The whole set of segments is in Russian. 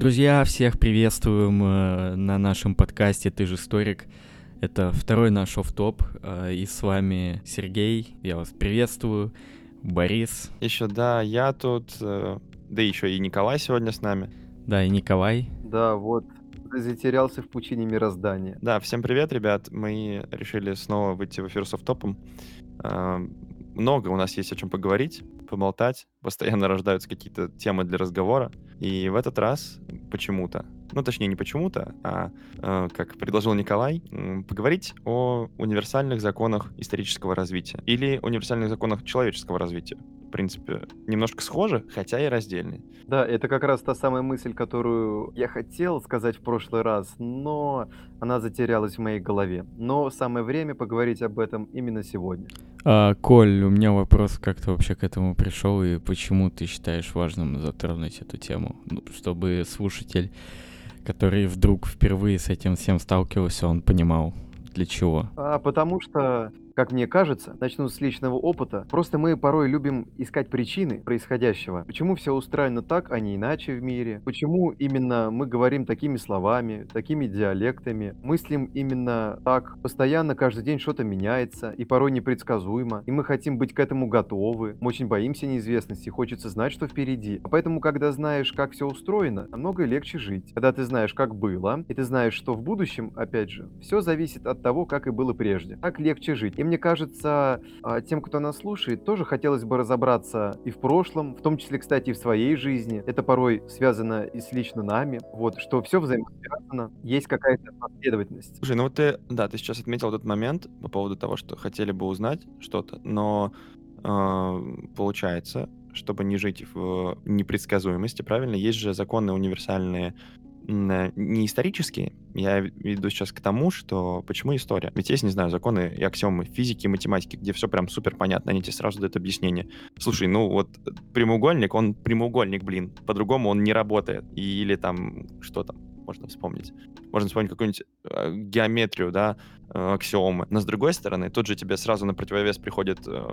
Друзья, всех приветствуем э, на нашем подкасте «Ты же историк». Это второй наш офф-топ, э, и с вами Сергей, я вас приветствую, Борис. Еще, да, я тут, э, да еще и Николай сегодня с нами. Да, и Николай. Да, вот, затерялся в пучине мироздания. Да, всем привет, ребят. Мы решили снова выйти в эфир с офф-топом. Э, много у нас есть о чем поговорить, поболтать. Постоянно рождаются какие-то темы для разговора. И в этот раз почему-то, ну точнее не почему-то, а э, как предложил Николай, м, поговорить о универсальных законах исторического развития или универсальных законах человеческого развития. В принципе, немножко схожи, хотя и раздельные. Да, это как раз та самая мысль, которую я хотел сказать в прошлый раз, но она затерялась в моей голове. Но самое время поговорить об этом именно сегодня. А, Коль, у меня вопрос, как ты вообще к этому пришел и почему ты считаешь важным затронуть эту тему, Ну, чтобы слушатель, который вдруг впервые с этим всем сталкивался, он понимал, для чего. А потому что, как мне кажется, начну с личного опыта, просто мы порой любим искать причины происходящего. Почему все устроено так, а не иначе в мире? Почему именно мы говорим такими словами, такими диалектами, мыслим именно так? Постоянно, каждый день что-то меняется, и порой непредсказуемо, и мы хотим быть к этому готовы. Мы очень боимся неизвестности, хочется знать, что впереди. А поэтому, когда знаешь, как все устроено, намного легче жить. Когда ты знаешь, как было, и ты знаешь, что в будущем, опять же, все зависит от того, как и было прежде. Так легче жить. И мне кажется, а, тем, кто нас слушает, тоже хотелось бы разобраться и в прошлом, в том числе, кстати, и в своей жизни. Это порой связано и с лично нами. Вот, что все взаимосвязано, есть какая-то последовательность. Слушай, ну вот ты, да, ты сейчас отметил этот момент по поводу того, что хотели бы узнать что-то, но э, получается, чтобы не жить в непредсказуемости, правильно, есть же законы универсальные не исторические. Я веду сейчас к тому, что почему история? Ведь есть, не знаю, законы и аксиомы физики математики, где все прям супер понятно, они тебе сразу дают объяснение. Слушай, ну вот прямоугольник, он прямоугольник, блин, по-другому он не работает. Или там, что там, можно вспомнить. Можно вспомнить какую-нибудь э, геометрию, да, аксиомы. Но с другой стороны, тут же тебе сразу на противовес приходит э,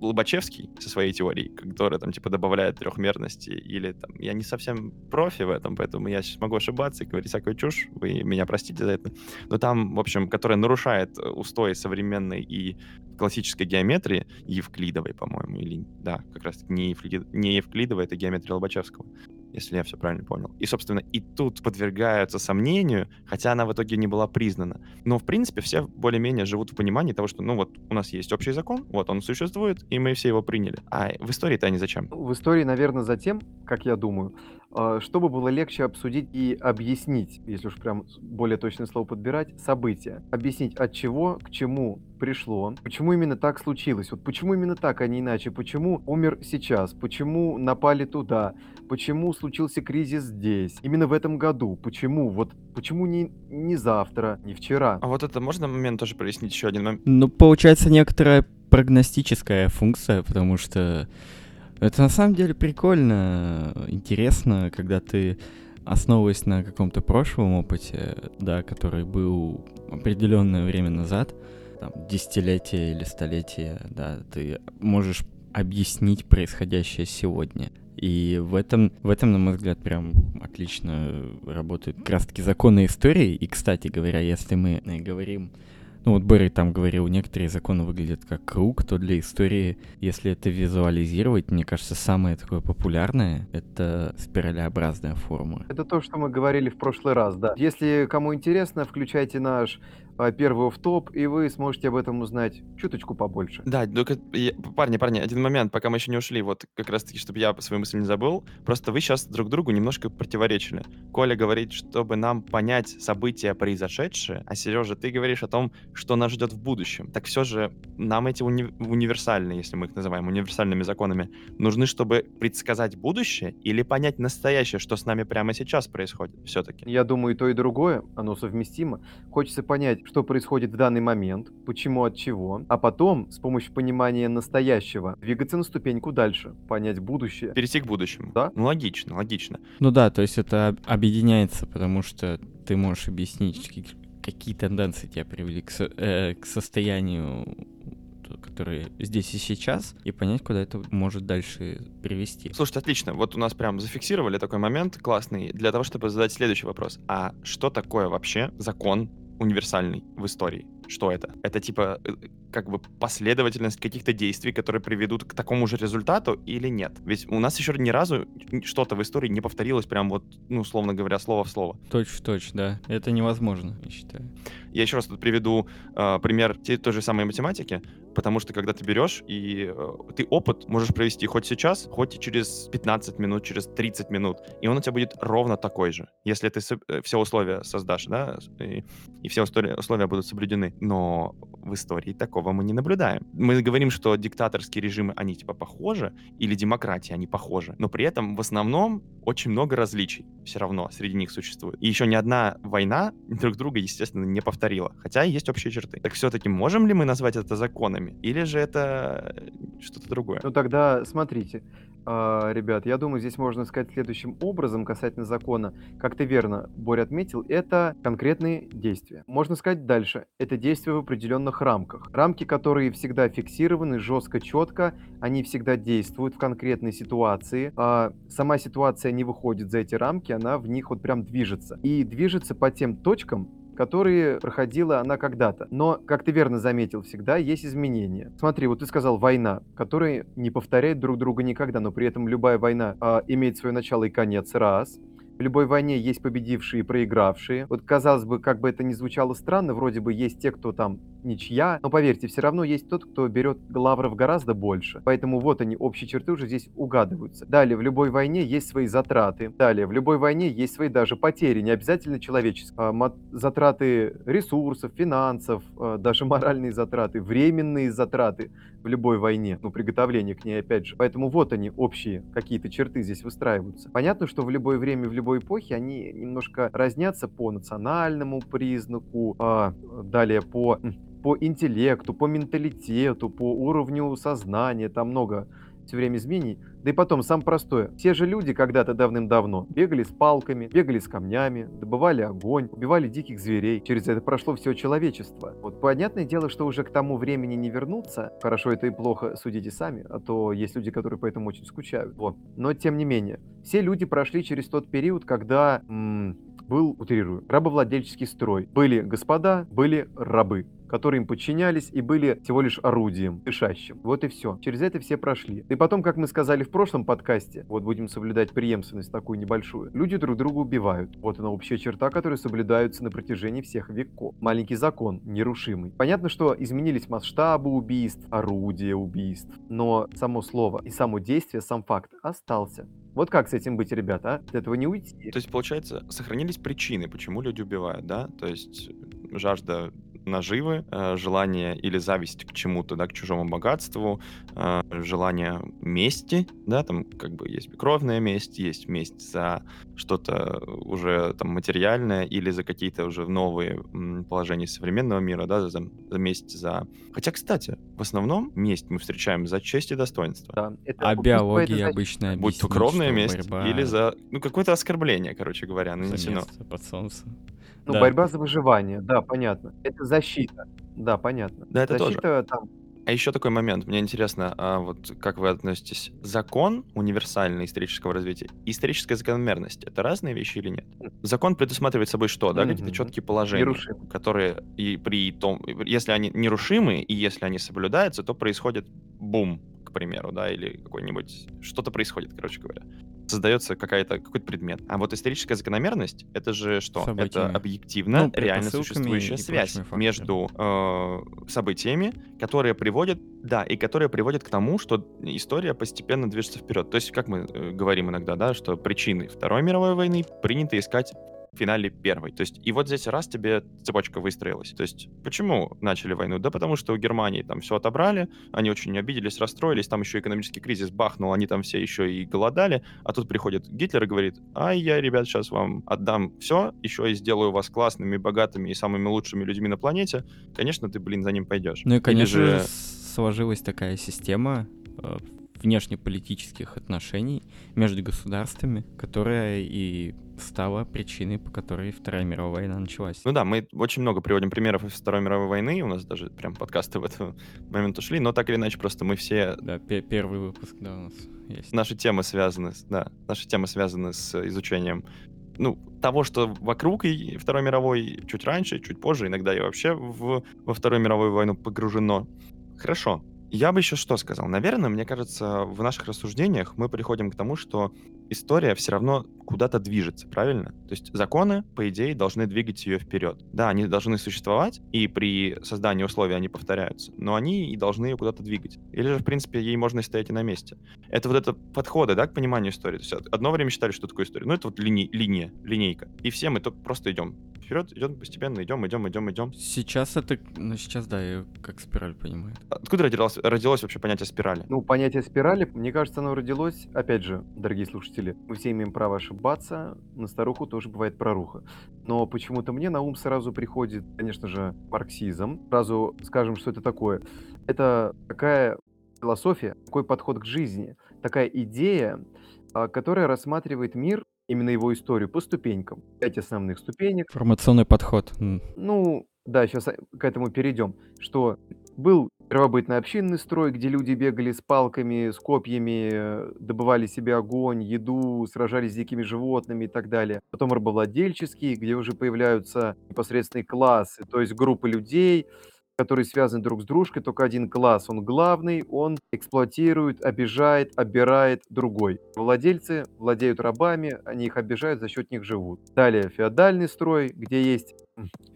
Лобачевский со своей теорией, которая там типа добавляет трехмерности. Или там, я не совсем профи в этом, поэтому я сейчас могу ошибаться и говорить всякую чушь, вы меня простите за это. Но там, в общем, которая нарушает э, устои современной и классической геометрии, евклидовой, по-моему, или, да, как раз не, евклид, не евклидовой, это геометрия Лобачевского если я все правильно понял. И, собственно, и тут подвергаются сомнению, хотя она в итоге не была признана. Но, в принципе, все более-менее живут в понимании того, что, ну вот, у нас есть общий закон, вот он существует, и мы все его приняли. А в истории-то они зачем? В истории, наверное, затем, как я думаю, а, чтобы было легче обсудить и объяснить, если уж прям более точное слово подбирать, события. Объяснить, от чего к чему пришло, почему именно так случилось, вот почему именно так, а не иначе, почему умер сейчас, почему напали туда, почему случился кризис здесь, именно в этом году, почему, вот почему не, не завтра, не вчера. А вот это можно момент тоже прояснить еще один момент? Ну, получается некоторая прогностическая функция, потому что это на самом деле прикольно, интересно, когда ты основываясь на каком-то прошлом опыте, да, который был определенное время назад, там, десятилетия или столетия, да, ты можешь объяснить происходящее сегодня. И в этом, в этом, на мой взгляд, прям отлично работают как раз-таки законы истории. И, кстати говоря, если мы э, говорим ну вот Берри там говорил, некоторые законы выглядят как круг, то для истории, если это визуализировать, мне кажется, самое такое популярное — это спиралеобразная форма. Это то, что мы говорили в прошлый раз, да. Если кому интересно, включайте наш а, первый в топ, и вы сможете об этом узнать чуточку побольше. Да, только, я- парни, парни, один момент, пока мы еще не ушли, вот как раз-таки, чтобы я свою мысль не забыл, просто вы сейчас друг другу немножко противоречили. Коля говорит, чтобы нам понять события произошедшие, а Сережа, ты говоришь о том, что нас ждет в будущем. Так все же нам эти уни- универсальные, если мы их называем универсальными законами, нужны, чтобы предсказать будущее или понять настоящее, что с нами прямо сейчас происходит все-таки. Я думаю, и то, и другое, оно совместимо. Хочется понять, что происходит в данный момент, почему, от чего, а потом, с помощью понимания настоящего, двигаться на ступеньку дальше, понять будущее. Перейти к будущему. Да. Ну, логично, логично. Ну да, то есть это об- объединяется, потому что ты можешь объяснить, какие- какие тенденции тебя привели к, со- э, к состоянию которые здесь и сейчас, и понять, куда это может дальше привести. Слушайте, отлично. Вот у нас прям зафиксировали такой момент классный для того, чтобы задать следующий вопрос. А что такое вообще закон универсальный в истории? Что это? Это типа э, как бы последовательность каких-то действий, которые приведут к такому же результату или нет? Ведь у нас еще ни разу что-то в истории не повторилось прям вот, ну, условно говоря, слово в слово. Точь в точь, да. Это невозможно, я считаю. Я еще раз тут приведу э, пример те, той же самой математики, потому что когда ты берешь и э, ты опыт можешь провести хоть сейчас, хоть и через 15 минут, через 30 минут, и он у тебя будет ровно такой же, если ты э, все условия создашь, да, и, и все условия будут соблюдены. Но в истории такого мы не наблюдаем. Мы говорим, что диктаторские режимы, они типа похожи, или демократии, они похожи, но при этом в основном очень много различий все равно среди них существует. И еще ни одна война друг друга, естественно, не повторила, хотя есть общие черты. Так все-таки можем ли мы назвать это законами, или же это что-то другое? Ну тогда смотрите, а, ребят, я думаю, здесь можно сказать следующим образом касательно закона. Как ты верно, Боря отметил, это конкретные действия. Можно сказать дальше, это действия в определенных рамках. Рамки, которые всегда фиксированы, жестко, четко, они всегда действуют в конкретной ситуации. А сама ситуация не выходит за эти рамки, она в них вот прям движется. И движется по тем точкам, которые проходила она когда-то. Но, как ты верно заметил, всегда есть изменения. Смотри, вот ты сказал война, которая не повторяет друг друга никогда, но при этом любая война а, имеет свое начало и конец, раз. В любой войне есть победившие и проигравшие. Вот, казалось бы, как бы это ни звучало странно, вроде бы есть те, кто там ничья, но поверьте, все равно есть тот, кто берет лавров гораздо больше. Поэтому вот они, общие черты уже здесь угадываются. Далее, в любой войне есть свои затраты. Далее, в любой войне есть свои даже потери, не обязательно человеческие. Затраты ресурсов, финансов, а, даже моральные затраты, временные затраты в любой войне, ну, приготовление к ней опять же. Поэтому вот они, общие какие-то черты здесь выстраиваются. Понятно, что в любое время, в любой эпохе они немножко разнятся по национальному признаку, а, далее по по интеллекту, по менталитету, по уровню сознания, там много все время изменений. Да и потом, сам простое. Все же люди когда-то давным-давно бегали с палками, бегали с камнями, добывали огонь, убивали диких зверей. Через это прошло все человечество. Вот понятное дело, что уже к тому времени не вернуться. Хорошо это и плохо, судите сами, а то есть люди, которые по этому очень скучают. Вот. Но тем не менее, все люди прошли через тот период, когда м- был, утрирую, рабовладельческий строй. Были господа, были рабы которые им подчинялись и были всего лишь орудием, дышащим. Вот и все. Через это все прошли. И потом, как мы сказали в прошлом подкасте, вот будем соблюдать преемственность такую небольшую, люди друг друга убивают. Вот она общая черта, которая соблюдается на протяжении всех веков. Маленький закон, нерушимый. Понятно, что изменились масштабы убийств, орудия убийств, но само слово и само действие, сам факт остался. Вот как с этим быть, ребята, а? От этого не уйти. То есть, получается, сохранились причины, почему люди убивают, да? То есть жажда наживы, э, желание или зависть к чему-то, да, к чужому богатству, э, желание мести, да, там как бы есть кровная месть, есть месть за что-то уже там материальное или за какие-то уже новые положения современного мира, да, за, за месть за... Хотя, кстати, в основном месть мы встречаем за честь и достоинство. Да, это а биология обычно Будь то кровная месть борьба... или за... Ну, какое-то оскорбление, короче говоря, нанесено. под солнцем. Ну, да. борьба за выживание, да, понятно. Это защита. Да, понятно. Да, это защита тоже. там. А еще такой момент, мне интересно, а вот как вы относитесь? Закон универсальный исторического развития и историческая закономерность это разные вещи или нет? Закон предусматривает собой что, да, какие-то четкие положения, Нерушимый. которые и при том, если они нерушимы и если они соблюдаются, то происходит бум, к примеру, да, или какой-нибудь что-то происходит, короче говоря создается какая-то, какой-то предмет. А вот историческая закономерность — это же что? Событиями. Это объективно ну, реально существующая связь между э, событиями, которые приводят, да, и которые приводят к тому, что история постепенно движется вперед. То есть, как мы э, говорим иногда, да, что причины Второй мировой войны принято искать в финале первой. То есть, и вот здесь раз тебе цепочка выстроилась. То есть, почему начали войну? Да потому что у Германии там все отобрали, они очень обиделись, расстроились, там еще экономический кризис бахнул, они там все еще и голодали, а тут приходит Гитлер и говорит, а я, ребят, сейчас вам отдам все, еще и сделаю вас классными, богатыми и самыми лучшими людьми на планете, конечно, ты, блин, за ним пойдешь. Ну и, конечно же, сложилась такая система э, внешнеполитических отношений между государствами, которая и стала причиной, по которой Вторая мировая война началась. Ну да, мы очень много приводим примеров из Второй мировой войны, у нас даже прям подкасты в этот момент ушли, но так или иначе просто мы все... Да, первый выпуск, да, у нас есть. Наши темы связаны, да, наши темы связаны с изучением ну, того, что вокруг и Второй мировой чуть раньше, чуть позже, иногда и вообще в, во Вторую мировую войну погружено. Хорошо. Я бы еще что сказал? Наверное, мне кажется, в наших рассуждениях мы приходим к тому, что история все равно куда-то движется, правильно? То есть законы, по идее, должны двигать ее вперед. Да, они должны существовать, и при создании условий они повторяются, но они и должны ее куда-то двигать. Или же, в принципе, ей можно стоять и на месте. Это вот это подходы, да, к пониманию истории. То есть одно время считали, что такое история. Ну, это вот лини- линия, линейка. И все мы только просто идем вперед, идем постепенно, идем, идем, идем, идем. Сейчас это, ну, сейчас, да, я как спираль понимаю. Откуда родилось, родилось вообще понятие спирали? Ну, понятие спирали, мне кажется, оно родилось, опять же, дорогие слушатели, мы все имеем право ошибаться, на старуху тоже бывает проруха. Но почему-то мне на ум сразу приходит, конечно же, марксизм. Сразу скажем, что это такое. Это такая философия, такой подход к жизни, такая идея, а, которая рассматривает мир именно его историю по ступенькам. Пять основных ступенек. Формационный подход. Ну, да, сейчас к этому перейдем. Что был первобытно-общинный строй, где люди бегали с палками, с копьями, добывали себе огонь, еду, сражались с дикими животными и так далее. Потом рабовладельческий, где уже появляются непосредственные классы, то есть группы людей, которые связаны друг с дружкой, только один класс, он главный, он эксплуатирует, обижает, обирает другой. Владельцы владеют рабами, они их обижают, за счет них живут. Далее феодальный строй, где есть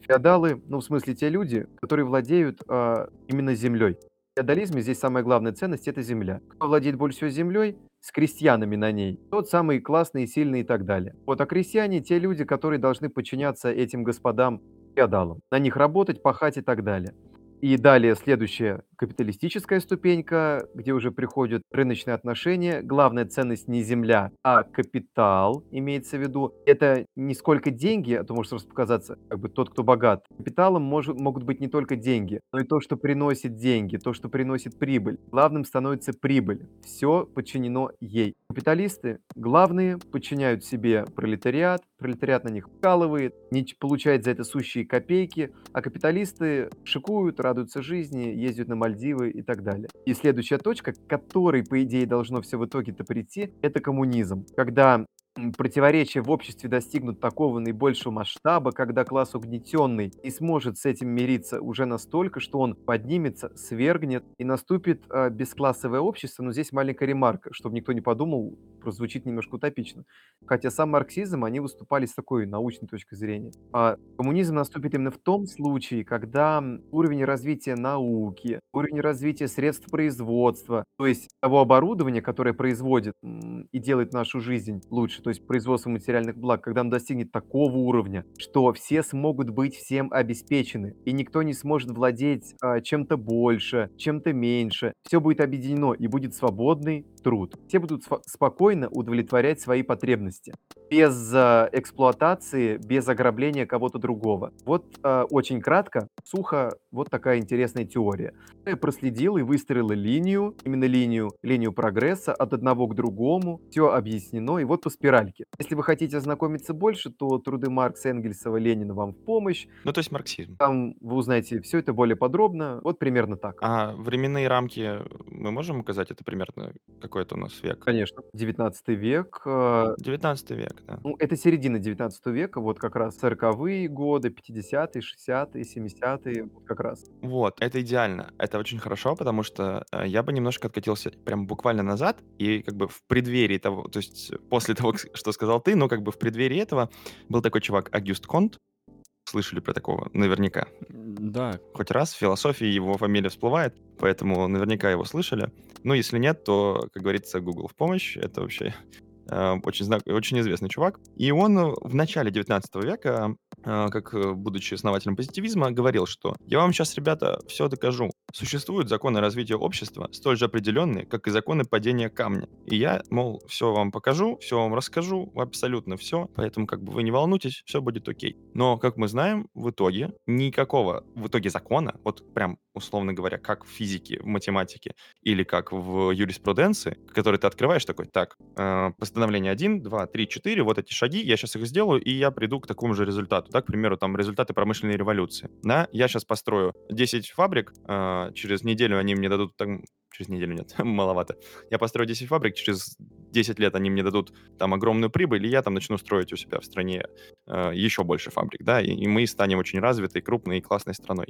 феодалы, ну в смысле те люди, которые владеют а, именно землей. В феодализме здесь самая главная ценность – это земля. Кто владеет больше всего землей, с крестьянами на ней, тот самый классный, сильный и так далее. Вот, а крестьяне – те люди, которые должны подчиняться этим господам феодалам, на них работать, пахать и так далее. И далее следующая капиталистическая ступенька, где уже приходят рыночные отношения. Главная ценность не земля, а капитал, имеется в виду. Это не сколько деньги, а то может сразу показаться, как бы тот, кто богат. Капиталом может, могут быть не только деньги, но и то, что приносит деньги, то, что приносит прибыль. Главным становится прибыль. Все подчинено ей. Капиталисты главные подчиняют себе пролетариат, пролетариат на них вкалывает, не получает за это сущие копейки, а капиталисты шикуют, радуются жизни, ездят на Мальдивы и так далее. И следующая точка, к которой, по идее, должно все в итоге-то прийти, это коммунизм. Когда противоречия в обществе достигнут такого наибольшего масштаба, когда класс угнетенный не сможет с этим мириться уже настолько, что он поднимется, свергнет и наступит э, бесклассовое общество. Но здесь маленькая ремарка, чтобы никто не подумал, прозвучит немножко утопично. Хотя сам марксизм, они выступали с такой научной точки зрения. А коммунизм наступит именно в том случае, когда уровень развития науки, уровень развития средств производства, то есть того оборудования, которое производит и делает нашу жизнь лучше, то есть производство материальных благ, когда он достигнет такого уровня, что все смогут быть всем обеспечены, и никто не сможет владеть а, чем-то больше, чем-то меньше, все будет объединено и будет свободный труд. Все будут спокойно удовлетворять свои потребности без э, эксплуатации, без ограбления кого-то другого. Вот э, очень кратко, сухо, вот такая интересная теория. Я проследил и выстроил линию, именно линию, линию прогресса от одного к другому, все объяснено, и вот по спиральке. Если вы хотите ознакомиться больше, то труды Маркса, Энгельсова, Ленина вам в помощь. Ну, то есть марксизм. Там вы узнаете все это более подробно, вот примерно так. А временные рамки мы можем указать, это примерно какой это у нас век? Конечно, 19 век. 19 э, век, да. Ну, это середина 19 века, вот как раз 40-е годы, 50-е, 60-е, 70-е, вот как раз. Вот, это идеально. Это очень хорошо, потому что э, я бы немножко откатился прям буквально назад, и как бы в преддверии того, то есть после того, что сказал ты, но как бы в преддверии этого был такой чувак Агюст Конт, слышали про такого наверняка. Да. Хоть раз в философии его фамилия всплывает, поэтому наверняка его слышали. Ну, если нет, то, как говорится, Google в помощь. Это вообще Э, очень, знак, очень известный чувак. И он э, в начале 19 века, э, как будучи основателем позитивизма, говорил, что «Я вам сейчас, ребята, все докажу. Существуют законы развития общества, столь же определенные, как и законы падения камня. И я, мол, все вам покажу, все вам расскажу, абсолютно все, поэтому как бы вы не волнуйтесь, все будет окей». Но, как мы знаем, в итоге никакого в итоге закона, вот прям условно говоря, как в физике, в математике или как в юриспруденции, который ты открываешь такой, так, э, постановление 1, 2, 3, 4, вот эти шаги, я сейчас их сделаю, и я приду к такому же результату. Так, к примеру, там результаты промышленной революции. Да, я сейчас построю 10 фабрик, э, через неделю они мне дадут там через неделю нет, маловато. Я построю 10 фабрик, через 10 лет они мне дадут там огромную прибыль, и я там начну строить у себя в стране э, еще больше фабрик, да, и, и мы станем очень развитой, крупной и классной страной.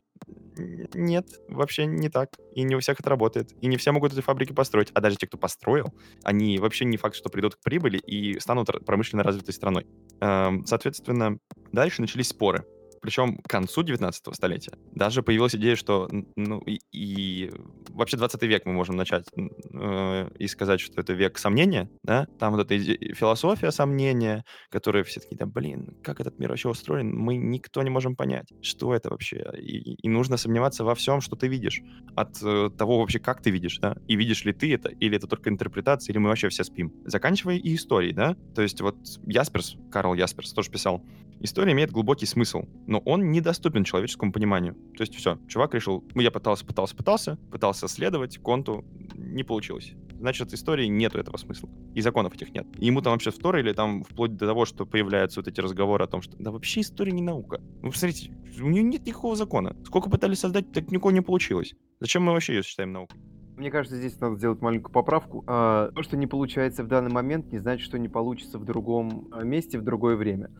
Нет, вообще не так. И не у всех это работает. И не все могут эти фабрики построить. А даже те, кто построил, они вообще не факт, что придут к прибыли и станут промышленно развитой страной. Эм, соответственно, дальше начались споры причем к концу 19 столетия, даже появилась идея, что, ну, и, и вообще 20 век мы можем начать э, и сказать, что это век сомнения, да, там вот эта философия сомнения, которая все такие, да, блин, как этот мир вообще устроен, мы никто не можем понять, что это вообще, и, и нужно сомневаться во всем, что ты видишь, от э, того вообще, как ты видишь, да, и видишь ли ты это, или это только интерпретация, или мы вообще все спим. Заканчивая и историей, да, то есть вот Ясперс, Карл Ясперс тоже писал, история имеет глубокий смысл, но он недоступен человеческому пониманию. То есть все, чувак решил, ну я пытался, пытался, пытался, пытался следовать конту, не получилось. Значит, истории нету этого смысла. И законов этих нет. Ему там вообще вторили, там вплоть до того, что появляются вот эти разговоры о том, что да вообще история не наука. Вы посмотрите, у нее нет никакого закона. Сколько пытались создать, так никого не получилось. Зачем мы вообще ее считаем наукой? Мне кажется, здесь надо сделать маленькую поправку. А, то, что не получается в данный момент, не значит, что не получится в другом а, месте, в другое время.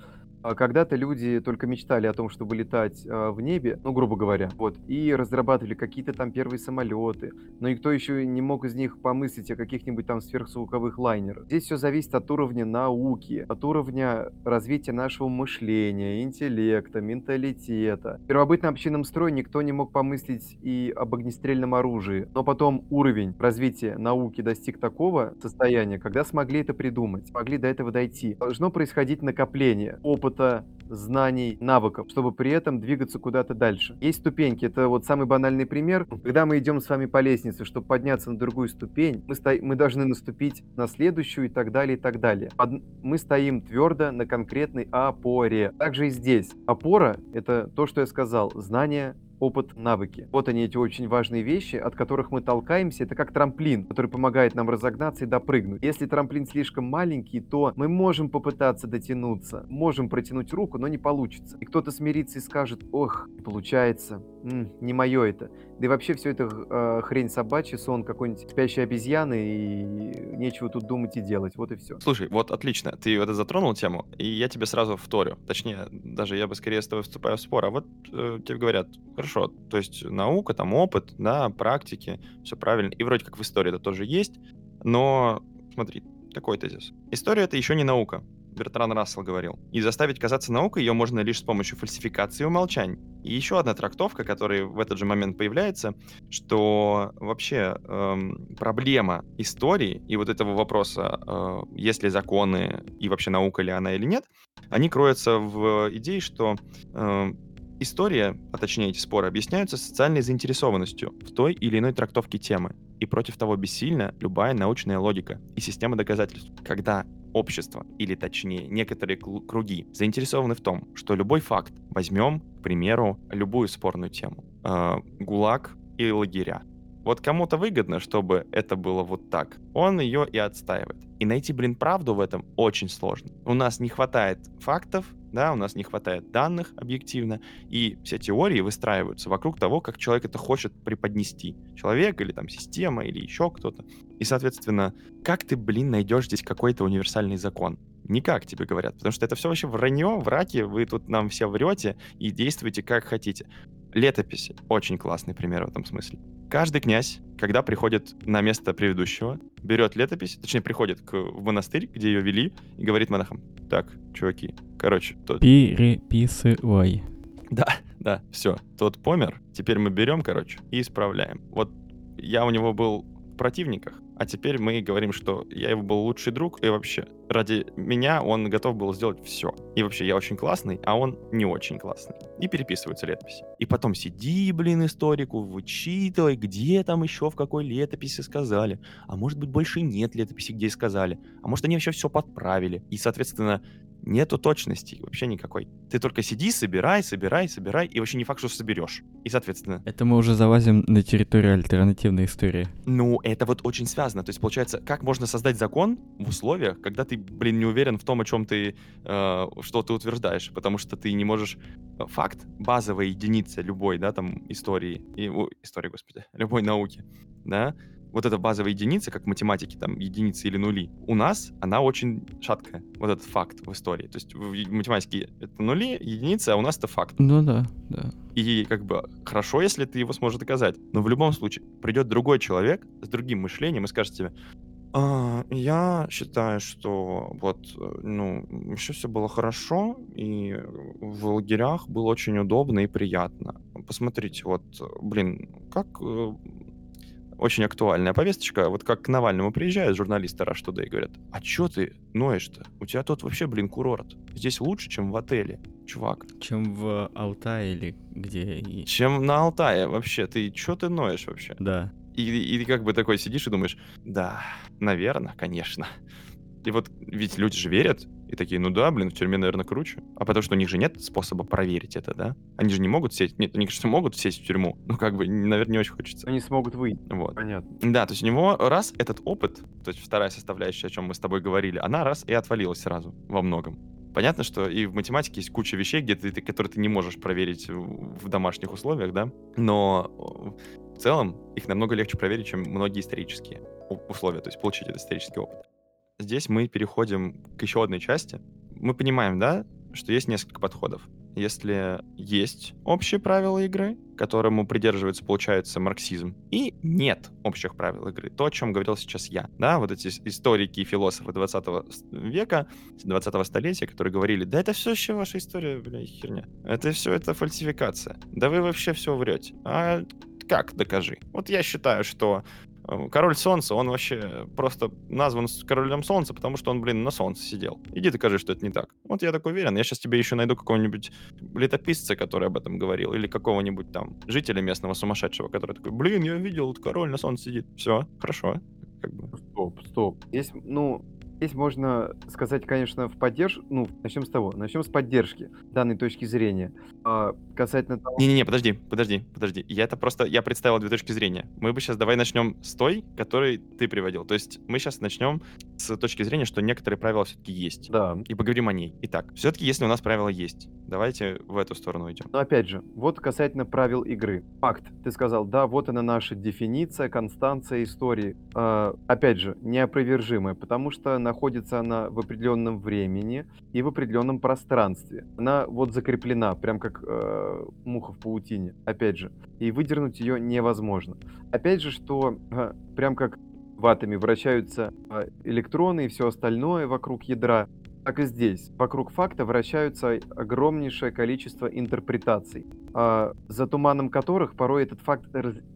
А когда-то люди только мечтали о том, чтобы летать э, в небе, ну, грубо говоря, вот, и разрабатывали какие-то там первые самолеты, но никто еще не мог из них помыслить о каких-нибудь там сверхзвуковых лайнерах. Здесь все зависит от уровня науки, от уровня развития нашего мышления, интеллекта, менталитета. В первобытном общинном строе никто не мог помыслить и об огнестрельном оружии, но потом уровень развития науки достиг такого состояния, когда смогли это придумать, смогли до этого дойти. Должно происходить накопление опыта опыта, знаний, навыков, чтобы при этом двигаться куда-то дальше. Есть ступеньки, это вот самый банальный пример. Когда мы идем с вами по лестнице, чтобы подняться на другую ступень, мы, сто... мы должны наступить на следующую и так далее, и так далее. Под... Мы стоим твердо на конкретной опоре. Также и здесь. Опора — это то, что я сказал, знание, опыт, навыки. Вот они, эти очень важные вещи, от которых мы толкаемся. Это как трамплин, который помогает нам разогнаться и допрыгнуть. Если трамплин слишком маленький, то мы можем попытаться дотянуться, можем протянуть руку, но не получится. И кто-то смирится и скажет, ох, не получается, М, не мое это. Да и вообще все это э, хрень собачья, сон какой-нибудь спящей обезьяны, и нечего тут думать и делать. Вот и все. Слушай, вот отлично, ты это затронул тему, и я тебе сразу вторю. Точнее, даже я бы скорее с тобой вступаю в спор. А вот э, тебе говорят, хорошо, то есть наука, там опыт, да, практики, все правильно. И вроде как в истории это тоже есть, но смотри, такой тезис. История — это еще не наука. Бертран Рассел говорил. И заставить казаться наукой ее можно лишь с помощью фальсификации и умолчаний. И еще одна трактовка, которая в этот же момент появляется, что вообще эм, проблема истории и вот этого вопроса, э, есть ли законы и вообще наука ли она или нет, они кроются в идее, что э, История, а точнее эти споры, объясняются социальной заинтересованностью в той или иной трактовке темы, и против того бессильна любая научная логика и система доказательств. Когда общество, или точнее некоторые круги, заинтересованы в том, что любой факт, возьмем, к примеру, любую спорную тему, э, ГУЛАГ и лагеря, вот кому-то выгодно, чтобы это было вот так. Он ее и отстаивает. И найти, блин, правду в этом очень сложно. У нас не хватает фактов, да, у нас не хватает данных объективно, и все теории выстраиваются вокруг того, как человек это хочет преподнести. Человек или там система или еще кто-то. И, соответственно, как ты, блин, найдешь здесь какой-то универсальный закон? Никак тебе говорят, потому что это все вообще вранье, враки, вы тут нам все врете и действуете как хотите. Летописи — очень классный пример в этом смысле. Каждый князь, когда приходит на место предыдущего, берет летопись, точнее, приходит к, в монастырь, где ее вели, и говорит монахам, так, чуваки, короче, тот... Переписывай. Да, да, все, тот помер, теперь мы берем, короче, и исправляем. Вот я у него был в противниках, а теперь мы говорим, что я его был лучший друг, и вообще, ради меня он готов был сделать все. И вообще, я очень классный, а он не очень классный. И переписываются летописи. И потом сиди, блин, историку, вычитывай, где там еще в какой летописи сказали. А может быть, больше нет летописи, где сказали. А может, они вообще все подправили. И, соответственно, нету точности вообще никакой. Ты только сиди, собирай, собирай, собирай, и вообще не факт, что соберешь. И, соответственно... Это мы уже залазим на территорию альтернативной истории. Ну, это вот очень связано. То есть, получается, как можно создать закон в условиях, когда ты, блин, не уверен в том, о чем ты, э, что ты утверждаешь, потому что ты не можешь... Э, факт, базовая единица любой, да, там, истории, и, о, истории, господи, любой науки, да, вот эта базовая единица, как в математике, там, единицы или нули, у нас она очень шаткая, вот этот факт в истории. То есть в математике это нули, единицы, а у нас это факт. Ну да, да. И как бы хорошо, если ты его сможешь доказать. Но в любом случае придет другой человек с другим мышлением и скажет тебе, а, я считаю, что вот, ну, еще все было хорошо, и в лагерях было очень удобно и приятно. Посмотрите, вот, блин, как э, очень актуальная повесточка. Вот как к Навальному приезжают журналисты Rush Today и говорят, а чё ты ноешь-то? У тебя тут вообще, блин, курорт. Здесь лучше, чем в отеле, чувак. Чем в Алтае или где? Чем на Алтае вообще. Ты чё ты ноешь вообще? Да. И, и как бы такой сидишь и думаешь, да, наверное, конечно. И вот ведь люди же верят, и такие, ну да, блин, в тюрьме, наверное, круче. А потому что у них же нет способа проверить это, да? Они же не могут сесть, нет, они, конечно, могут сесть в тюрьму, ну как бы, наверное, не очень хочется. Они смогут выйти. Вот. Понятно. Да, то есть у него раз этот опыт, то есть вторая составляющая, о чем мы с тобой говорили, она раз и отвалилась сразу во многом. Понятно, что и в математике есть куча вещей, где ты, которые ты не можешь проверить в домашних условиях, да? Но в целом их намного легче проверить, чем многие исторические условия, то есть получить этот исторический опыт здесь мы переходим к еще одной части. Мы понимаем, да, что есть несколько подходов. Если есть общие правила игры, которому придерживается, получается, марксизм, и нет общих правил игры, то, о чем говорил сейчас я, да, вот эти историки и философы 20 века, 20 столетия, которые говорили, да это все еще ваша история, бля, херня, это все это фальсификация, да вы вообще все врете, а как докажи? Вот я считаю, что Э, король Солнца, он вообще просто назван королем Солнца, потому что он, блин, на Солнце сидел. Иди докажи, что это не так. Вот я так уверен. Я сейчас тебе еще найду какого-нибудь летописца, который об этом говорил, или какого-нибудь там жителя местного сумасшедшего, который такой, блин, я видел, король на Солнце сидит. Все, хорошо. Как бы. Стоп, стоп. Есть, ну, Здесь можно сказать, конечно, в поддержку, ну, начнем с того, начнем с поддержки данной точки зрения. А, касательно того... Не-не-не, подожди, подожди, подожди. Я это просто, я представил две точки зрения. Мы бы сейчас давай начнем с той, которой ты приводил. То есть мы сейчас начнем с точки зрения, что некоторые правила все-таки есть. Да. И поговорим о ней. Итак, все-таки если у нас правила есть, давайте в эту сторону идем. Но опять же, вот касательно правил игры. Факт. Ты сказал, да, вот она наша дефиниция, констанция истории. А, опять же, неопровержимая, потому что находится она в определенном времени и в определенном пространстве. Она вот закреплена, прям как э, муха в паутине, опять же. И выдернуть ее невозможно. Опять же, что э, прям как в атоме вращаются э, электроны и все остальное вокруг ядра, так и здесь. Вокруг факта вращаются огромнейшее количество интерпретаций, а, за туманом которых порой этот факт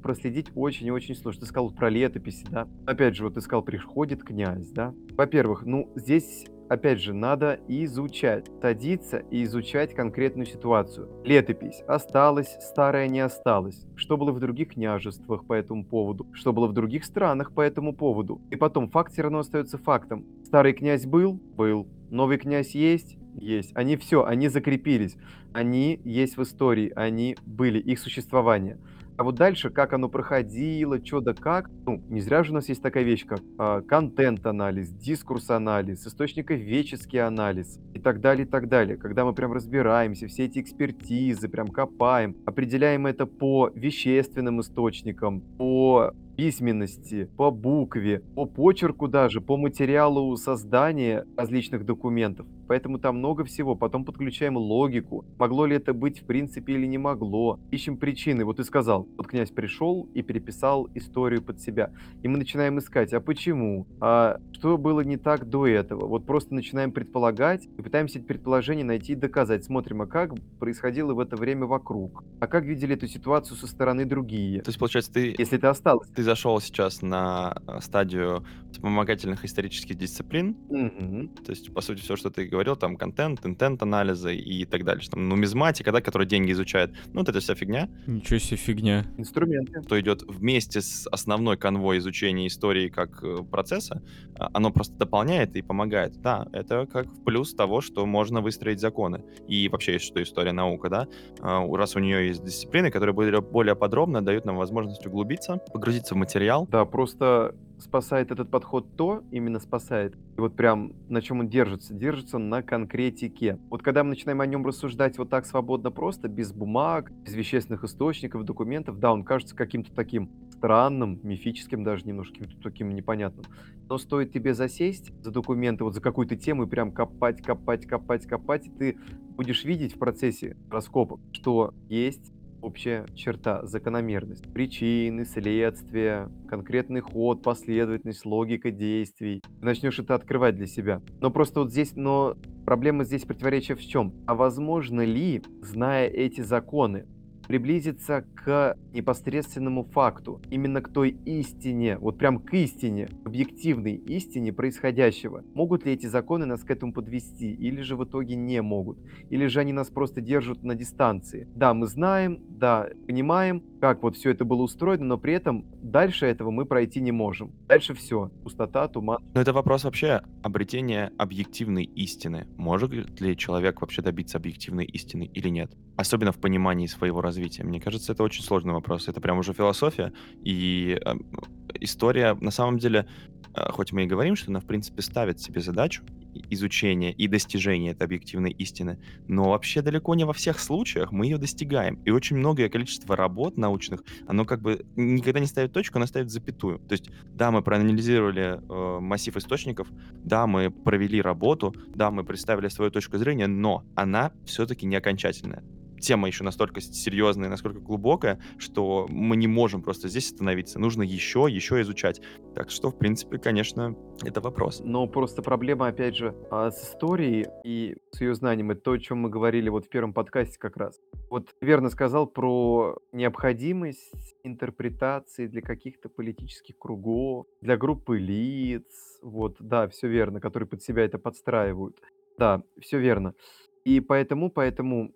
проследить очень и очень сложно. Ты сказал про летописи, да? Опять же, вот ты сказал, приходит князь, да? Во-первых, ну, здесь опять же, надо изучать, садиться и изучать конкретную ситуацию. Летопись. Осталась, старая не осталась. Что было в других княжествах по этому поводу? Что было в других странах по этому поводу? И потом, факт все равно остается фактом. Старый князь был? Был. Новый князь есть? Есть. Они все, они закрепились. Они есть в истории, они были, их существование. А вот дальше, как оно проходило, что да как, ну, не зря же у нас есть такая вещь, как а, контент-анализ, дискурс-анализ, источниковедческий анализ и так далее, и так далее. Когда мы прям разбираемся, все эти экспертизы прям копаем, определяем это по вещественным источникам, по письменности, по букве, по почерку даже, по материалу создания различных документов. Поэтому там много всего. Потом подключаем логику. Могло ли это быть в принципе или не могло. Ищем причины. Вот ты сказал, вот князь пришел и переписал историю под себя. И мы начинаем искать, а почему? А Что было не так до этого? Вот просто начинаем предполагать и пытаемся это предположение найти и доказать. Смотрим, а как происходило в это время вокруг? А как видели эту ситуацию со стороны другие? То есть, получается, ты, Если это осталось. ты зашел сейчас на э, стадию вспомогательных исторических дисциплин, Мгм. то есть, по сути, все, что ты говорил, там, контент, интент-анализы и так далее. что Там, нумизматика, да, которая деньги изучает. Ну, вот эта вся фигня, Ничего себе фигня. Инструменты. что идет вместе с основной конвой изучения истории как э, процесса, а, оно просто дополняет и помогает. Да, это как в плюс того, что можно выстроить законы. И вообще, что история наука, да, А, раз у нее есть дисциплины, которые более, более подробно дают нам возможность углубиться, погрузиться в материал. Да, просто спасает этот подход то, именно спасает, и вот прям на чем он держится, держится на конкретике. Вот когда мы начинаем о нем рассуждать вот так свободно просто, без бумаг, без вещественных источников, документов, да, он кажется каким-то таким странным, мифическим даже немножко, таким непонятным. Но стоит тебе засесть за документы, вот за какую-то тему и прям копать, копать, копать, копать, и ты будешь видеть в процессе раскопок, что есть общая черта, закономерность. Причины, следствия, конкретный ход, последовательность, логика действий. Ты начнешь это открывать для себя. Но просто вот здесь, но проблема здесь противоречия в чем? А возможно ли, зная эти законы, приблизиться к непосредственному факту, именно к той истине, вот прям к истине, объективной истине происходящего. Могут ли эти законы нас к этому подвести, или же в итоге не могут? Или же они нас просто держат на дистанции? Да, мы знаем, да, понимаем, как вот все это было устроено, но при этом дальше этого мы пройти не можем. Дальше все. Пустота, туман. Но это вопрос вообще обретения объективной истины. Может ли человек вообще добиться объективной истины или нет? Особенно в понимании своего развития. Мне кажется, это очень сложный вопрос. Это прям уже философия. И э, история, на самом деле, э, хоть мы и говорим, что она, в принципе, ставит себе задачу изучения и достижения этой объективной истины, но вообще далеко не во всех случаях мы ее достигаем. И очень многое количество работ научных, оно как бы никогда не ставит точку, оно ставит запятую. То есть, да, мы проанализировали э, массив источников, да, мы провели работу, да, мы представили свою точку зрения, но она все-таки не окончательная. Тема еще настолько серьезная, насколько глубокая, что мы не можем просто здесь остановиться. Нужно еще, еще изучать. Так что, в принципе, конечно, это вопрос. Но просто проблема, опять же, а, с историей и с ее знанием, это то, о чем мы говорили вот в первом подкасте как раз. Вот верно сказал про необходимость интерпретации для каких-то политических кругов, для группы лиц, вот, да, все верно, которые под себя это подстраивают. Да, все верно. И поэтому, поэтому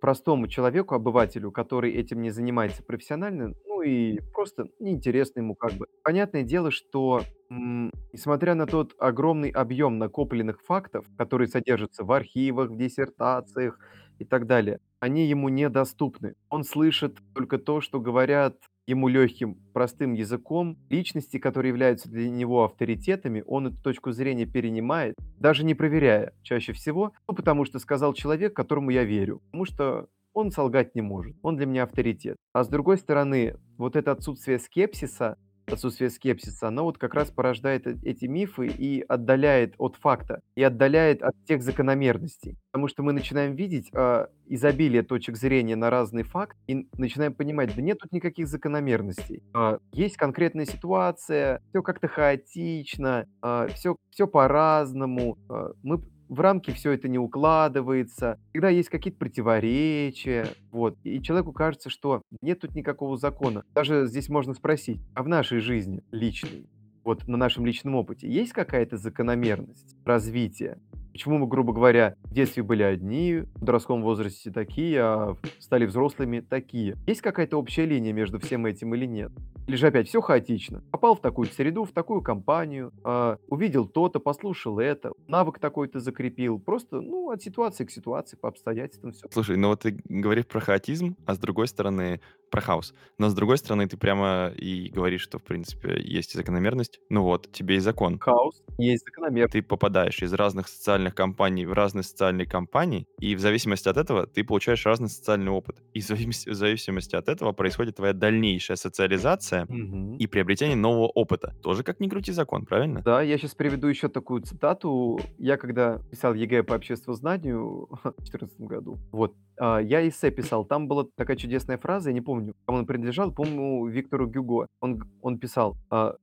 простому человеку, обывателю, который этим не занимается профессионально, ну и просто неинтересно ему как бы. Понятное дело, что несмотря на тот огромный объем накопленных фактов, которые содержатся в архивах, в диссертациях и так далее, они ему недоступны. Он слышит только то, что говорят ему легким, простым языком. Личности, которые являются для него авторитетами, он эту точку зрения перенимает, даже не проверяя чаще всего, ну, потому что сказал человек, которому я верю, потому что он солгать не может, он для меня авторитет. А с другой стороны, вот это отсутствие скепсиса, отсутствие скепсиса, оно вот как раз порождает э- эти мифы и отдаляет от факта, и отдаляет от тех закономерностей. Потому что мы начинаем видеть а, изобилие точек зрения на разный факт и начинаем понимать, да нет тут никаких закономерностей. А, есть конкретная ситуация, все как-то хаотично, все, все по-разному. а, мы в рамки все это не укладывается, всегда есть какие-то противоречия, вот. И человеку кажется, что нет тут никакого закона. Даже здесь можно спросить, а в нашей жизни личной, вот на нашем личном опыте, есть какая-то закономерность развития? Почему мы, грубо говоря, в детстве были одни, в подростковом возрасте такие, а стали взрослыми такие? Есть какая-то общая линия между всем этим или нет? Или же опять все хаотично? Попал в такую среду, в такую компанию, а, увидел то-то, послушал это, навык такой-то закрепил. Просто, ну, от ситуации к ситуации, по обстоятельствам все. Слушай, ну вот ты говоришь про хаотизм, а с другой стороны про хаос. Но с другой стороны ты прямо и говоришь, что в принципе есть и закономерность. Ну вот, тебе и закон. Хаос есть закономерность. Ты попадаешь из разных социальных компаний в разные социальные компании, и в зависимости от этого ты получаешь разный социальный опыт. И в зависимости, в зависимости от этого происходит твоя дальнейшая социализация Мгм. и приобретение нового опыта. Тоже как ни крути закон, правильно? Да, я сейчас приведу еще такую цитату. Я когда писал ЕГЭ по общественному знанию в 2014 году, вот, а, я эссе писал. Там была такая чудесная фраза, я не помню, кому он принадлежал, помню Виктору Гюго. Он, он писал, а,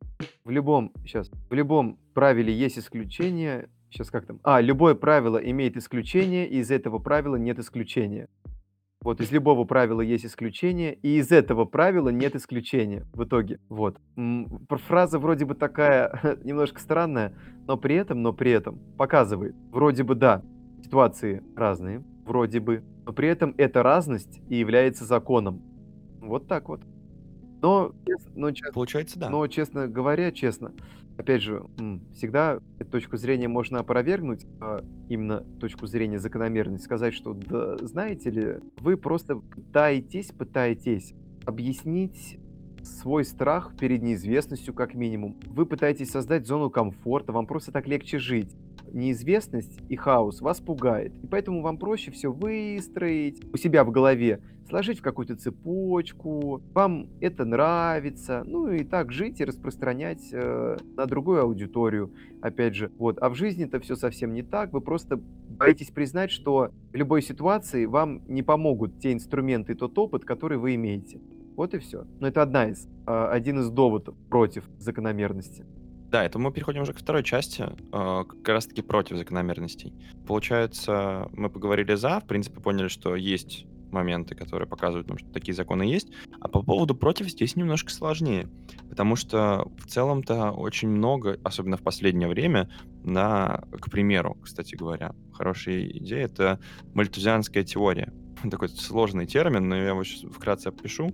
в любом, сейчас, в любом правиле есть исключение, сейчас как там, а, любое правило имеет исключение, и из этого правила нет исключения. Вот из любого правила есть исключение, и из этого правила нет исключения в итоге. Вот. Фраза вроде бы такая немножко странная, но при этом, но при этом показывает. Вроде бы да, ситуации разные, вроде бы, но при этом эта разность и является законом. Вот так вот. Но, но, честно, Получается, да. но, честно говоря, честно, опять же, всегда эту точку зрения можно опровергнуть, а, именно точку зрения закономерности, сказать, что, да, знаете ли, вы просто пытаетесь, пытаетесь объяснить свой страх перед неизвестностью, как минимум. Вы пытаетесь создать зону комфорта, вам просто так легче жить. Неизвестность и хаос вас пугает, и поэтому вам проще все выстроить у себя в голове, сложить в какую-то цепочку, вам это нравится, ну и так жить и распространять э, на другую аудиторию, опять же. Вот. А в жизни-то все совсем не так, вы просто боитесь признать, что в любой ситуации вам не помогут те инструменты и тот опыт, который вы имеете. Вот и все. Но это одна из, а, один из доводов против закономерности. Да, это мы переходим уже к второй части, э, как раз-таки против закономерностей. Получается, мы поговорили за, в принципе, поняли, что есть моменты, которые показывают что такие законы есть. А по поводу против здесь немножко сложнее, потому что в целом-то очень много, особенно в последнее время, на, к примеру, кстати говоря, хорошая идея, это мальтузианская теория. Такой сложный термин, но я его сейчас вкратце опишу.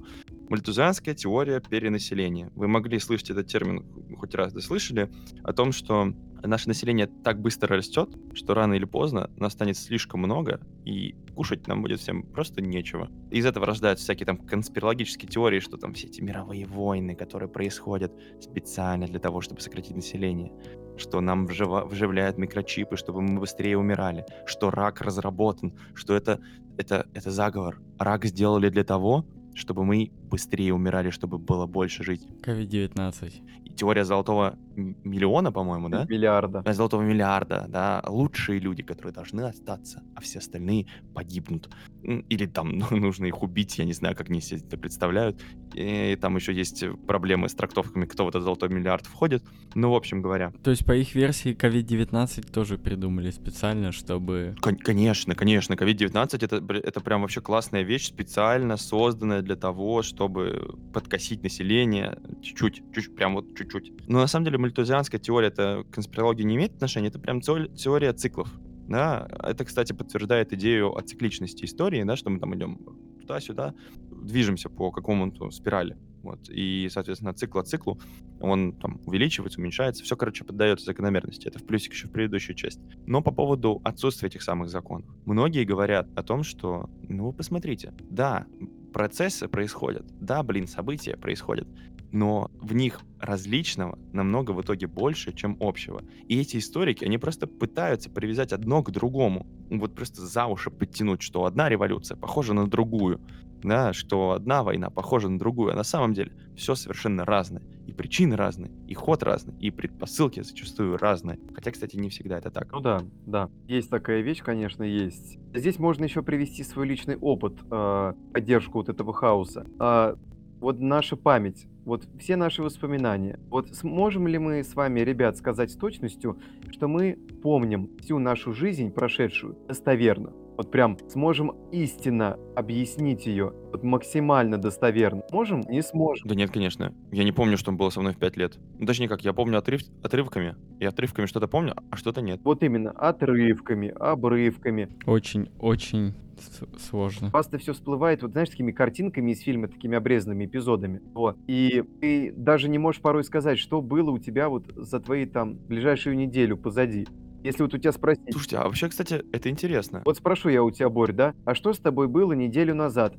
Мальтузианская теория перенаселения. Вы могли слышать этот термин хоть раз, да слышали, о том, что наше население так быстро растет, что рано или поздно нас станет слишком много, и кушать нам будет всем просто нечего. Из этого рождаются всякие там конспирологические теории, что там все эти мировые войны, которые происходят специально для того, чтобы сократить население, что нам вжива- вживляют микрочипы, чтобы мы быстрее умирали, что рак разработан, что это, это, это заговор. Рак сделали для того, чтобы мы быстрее умирали, чтобы было больше жить. COVID-19. Теория золотого миллиона, по-моему, да? Миллиарда. Золотого миллиарда, да, лучшие люди, которые должны остаться, а все остальные погибнут. Или там ну, нужно их убить, я не знаю, как они себе это представляют. И там еще есть проблемы с трактовками, кто в этот золотой миллиард входит. Ну, в общем говоря, То есть, по их версии, COVID-19 тоже придумали специально, чтобы... Кон- Конечно, конечно, COVID-19 это, это прям вообще классная вещь, специально созданная для того, чтобы подкосить население чуть-чуть, чуть, прям вот чуть-чуть. Но на самом деле мальтузианская теория, это к конспирологии не имеет отношения, это прям тео- теория циклов. Да, это, кстати, подтверждает идею о цикличности истории, да, что мы там идем туда-сюда, движемся по какому-то спирали. Вот, и, соответственно, цикл от циклу, он там увеличивается, уменьшается, все, короче, поддается закономерности. Это в плюсик еще в предыдущую часть. Но по поводу отсутствия этих самых законов. Многие говорят о том, что, ну, посмотрите, да, процессы происходят, да, блин, события происходят, но в них различного намного в итоге больше, чем общего. И эти историки, они просто пытаются привязать одно к другому. Вот просто за уши подтянуть, что одна революция похожа на другую, да, что одна война похожа на другую. А на самом деле все совершенно разное. И причины разные, и ход разный, и предпосылки зачастую разные. Хотя, кстати, не всегда это так. Ну да, да. Есть такая вещь, конечно, есть. Здесь можно еще привести свой личный опыт, э, поддержку вот этого хаоса. А, вот наша память, вот все наши воспоминания. Вот сможем ли мы с вами, ребят, сказать с точностью, что мы помним всю нашу жизнь прошедшую достоверно? Вот прям сможем истинно объяснить ее, вот максимально достоверно. Можем? Не сможем. Да нет, конечно. Я не помню, что было со мной в 5 лет. Ну, точнее как, я помню отрыв... отрывками. И отрывками что-то помню, а что-то нет. Вот именно, отрывками, обрывками. Очень-очень с- сложно. У вас-то все всплывает, вот знаешь, такими картинками из фильма, такими обрезанными эпизодами. Вот. И ты даже не можешь порой сказать, что было у тебя вот за твои там ближайшую неделю позади. Если вот у тебя спросить, Слушайте, а вообще, кстати, это интересно. вот спрошу я у тебя, Борь, да, а что с тобой было неделю назад?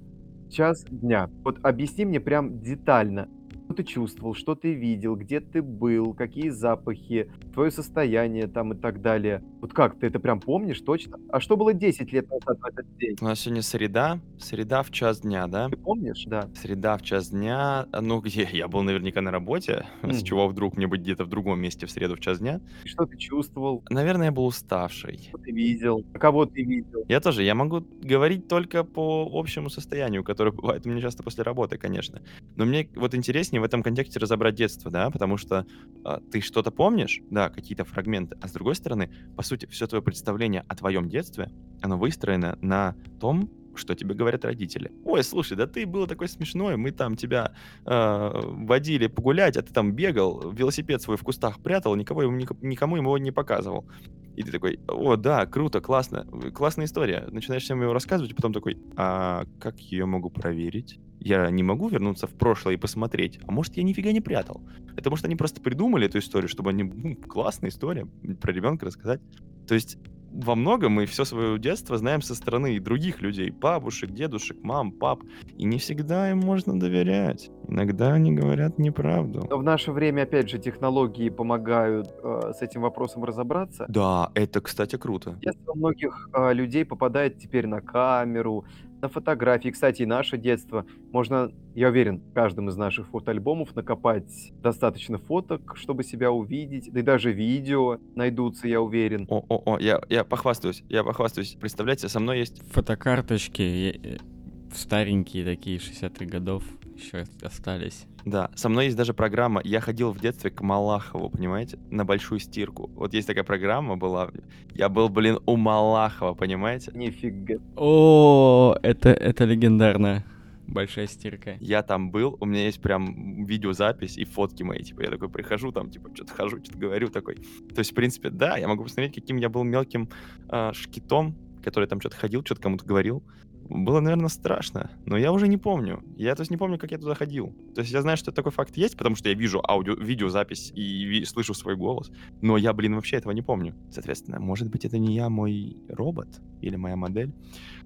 Час дня. Вот объясни мне прям детально. Ты чувствовал, что ты видел, где ты был, какие запахи, твое состояние там и так далее. Вот как, ты это прям помнишь точно? А что было 10 лет назад в этот день? У нас сегодня среда, среда в час дня, да? Ты помнишь? Да. Среда в час дня, а, ну где? Я был наверняка на работе, с Мгм. чего вдруг мне быть где-то в другом месте в среду в час дня? И Что ты чувствовал, Наверное, я был уставший. что ты видел, а кого ты видел? Я тоже, я могу говорить только по общему состоянию, которое бывает у меня часто после работы, конечно. Но мне вот интереснее в этом контексте разобрать детство, да, потому что а, ты что-то помнишь, да, какие-то фрагменты, а с другой стороны, по сути, все твое представление о твоем детстве, оно выстроено на том, что тебе говорят родители. Ой, слушай, да ты был такой смешной, мы там тебя э, водили погулять, а ты там бегал, велосипед свой в кустах прятал, никого, никому ему его не показывал. И ты такой, о, да, круто, классно, э, классная история. Начинаешь всем его рассказывать, и потом такой, а как ее могу проверить? Я не могу вернуться в прошлое и посмотреть, а может, я нифига не прятал? Это может, они просто придумали эту историю, чтобы они, ну, классная история, про ребенка рассказать. То есть во многом мы все свое детство знаем со стороны других людей, бабушек, дедушек, мам, пап, и не всегда им можно доверять. Иногда они говорят неправду. Но в наше время, опять же, технологии помогают э, с этим вопросом разобраться. Да, это, кстати, круто. Детство многих а, людей попадает теперь на камеру, на фотографии. Кстати, и наше детство. Можно, я уверен, в каждом из наших фотоальбомов накопать достаточно фоток, чтобы себя увидеть. Да и даже видео найдутся, я уверен. О-о-о, я, я похвастаюсь, я похвастаюсь. Представляете, со мной есть... Фотокарточки э, старенькие такие, 60-х годов, еще остались. Да, со мной есть даже программа. Я ходил в детстве к Малахову, понимаете, на большую стирку. Вот есть такая программа была. Я был, блин, у Малахова, понимаете? Нифига. О, это, это легендарно. Большая стирка. Я там был, у меня есть прям видеозапись и фотки мои. Типа, я такой прихожу, там, типа, что-то хожу, что-то говорю такой. То есть, в принципе, да, я могу посмотреть, каким я был мелким а, шкитом, который там что-то ходил, что-то кому-то говорил. Было, наверное, страшно, но я уже не помню. Я, то есть, не помню, как я туда ходил. То есть, я знаю, что такой факт есть, потому что я вижу аудио, видеозапись и ви- слышу свой голос, но я, блин, вообще этого не помню. Соответственно, может быть, это не я, мой робот или моя модель.